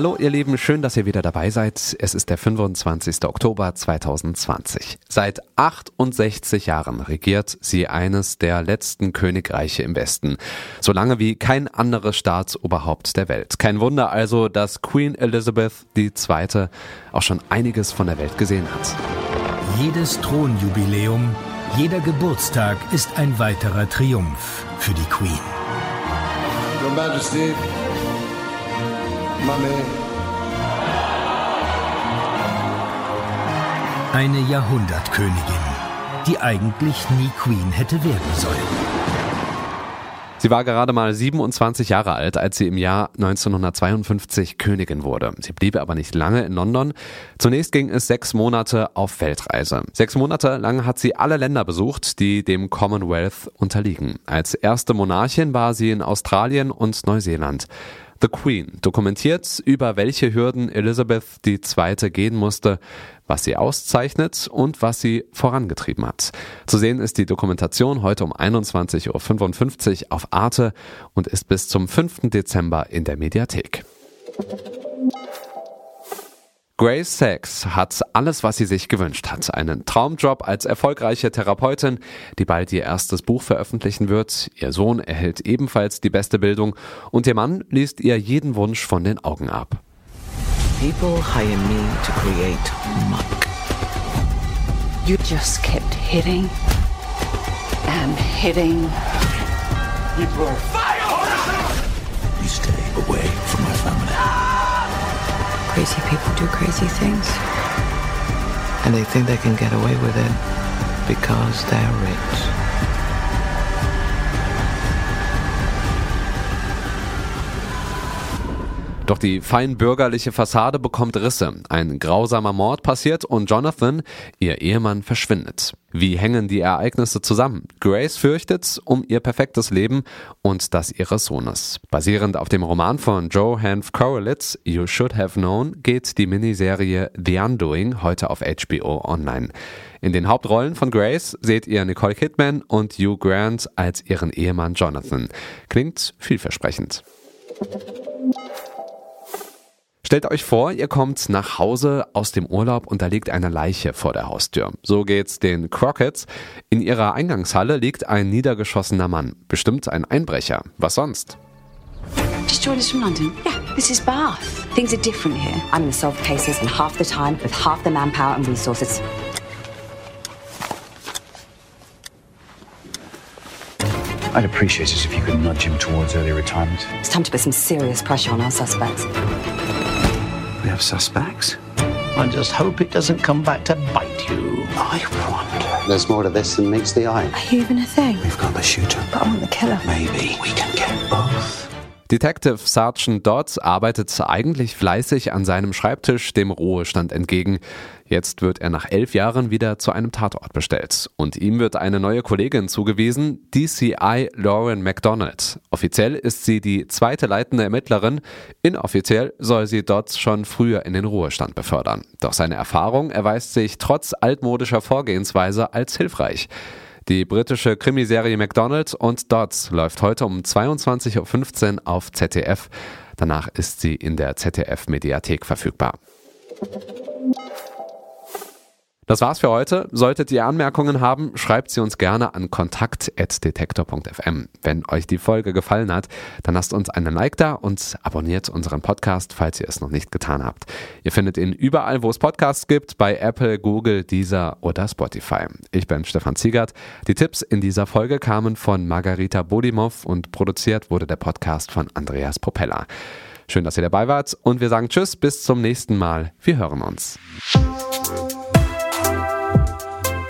Hallo ihr Lieben, schön, dass ihr wieder dabei seid. Es ist der 25. Oktober 2020. Seit 68 Jahren regiert sie eines der letzten Königreiche im Westen. So lange wie kein anderes Staatsoberhaupt der Welt. Kein Wunder also, dass Queen Elizabeth II. auch schon einiges von der Welt gesehen hat. Jedes Thronjubiläum, jeder Geburtstag ist ein weiterer Triumph für die Queen. Your Majesty. Eine Jahrhundertkönigin, die eigentlich nie Queen hätte werden sollen. Sie war gerade mal 27 Jahre alt, als sie im Jahr 1952 Königin wurde. Sie blieb aber nicht lange in London. Zunächst ging es sechs Monate auf Weltreise. Sechs Monate lang hat sie alle Länder besucht, die dem Commonwealth unterliegen. Als erste Monarchin war sie in Australien und Neuseeland. The Queen dokumentiert, über welche Hürden Elizabeth II. gehen musste, was sie auszeichnet und was sie vorangetrieben hat. Zu sehen ist die Dokumentation heute um 21.55 Uhr auf Arte und ist bis zum 5. Dezember in der Mediathek. Grace Sachs hat alles, was sie sich gewünscht hat. Einen Traumjob als erfolgreiche Therapeutin, die bald ihr erstes Buch veröffentlichen wird. Ihr Sohn erhält ebenfalls die beste Bildung und ihr Mann liest ihr jeden Wunsch von den Augen ab. People hire me to create muck. You just kept hitting and hitting. You were Crazy people do crazy things. And they think they can get away with it because they're rich. Doch die fein bürgerliche Fassade bekommt Risse. Ein grausamer Mord passiert und Jonathan, ihr Ehemann, verschwindet. Wie hängen die Ereignisse zusammen? Grace fürchtet um ihr perfektes Leben und das ihres Sohnes. Basierend auf dem Roman von Joe Hanf Korelitz, You Should Have Known, geht die Miniserie The Undoing heute auf HBO online. In den Hauptrollen von Grace seht ihr Nicole Kidman und Hugh Grant als ihren Ehemann Jonathan. Klingt vielversprechend. Stellt euch vor, ihr kommt nach Hause aus dem Urlaub und da liegt eine Leiche vor der Haustür. So geht's den Crockett's. In ihrer Eingangshalle liegt ein niedergeschossener Mann. Bestimmt ein Einbrecher. Was sonst? Just joined us from London. Yeah, this is Bath. Things are different here. I'm to solve cases in half the time with half the manpower and resources. I'd appreciate it if you could nudge him towards early retirement. It's time to put some serious pressure on our suspects. We have suspects. I just hope it doesn't come back to bite you. I wonder. There's more to this than meets the eye. Are you even a thing? We've got the shooter. But I want the killer. Maybe we can get both. Detective Sergeant Dodd arbeitet eigentlich fleißig an seinem Schreibtisch dem Ruhestand entgegen. Jetzt wird er nach elf Jahren wieder zu einem Tatort bestellt. Und ihm wird eine neue Kollegin zugewiesen, DCI Lauren McDonald. Offiziell ist sie die zweite leitende Ermittlerin. Inoffiziell soll sie Dodd schon früher in den Ruhestand befördern. Doch seine Erfahrung erweist sich trotz altmodischer Vorgehensweise als hilfreich. Die britische Krimiserie McDonald und Dodds läuft heute um 22.15 Uhr auf ZDF. Danach ist sie in der ZDF-Mediathek verfügbar. Das war's für heute. Solltet ihr Anmerkungen haben, schreibt sie uns gerne an kontakt.detektor.fm. Wenn euch die Folge gefallen hat, dann lasst uns einen Like da und abonniert unseren Podcast, falls ihr es noch nicht getan habt. Ihr findet ihn überall, wo es Podcasts gibt, bei Apple, Google, Deezer oder Spotify. Ich bin Stefan Ziegert. Die Tipps in dieser Folge kamen von Margarita Bodimov und produziert wurde der Podcast von Andreas Propeller. Schön, dass ihr dabei wart und wir sagen Tschüss, bis zum nächsten Mal. Wir hören uns.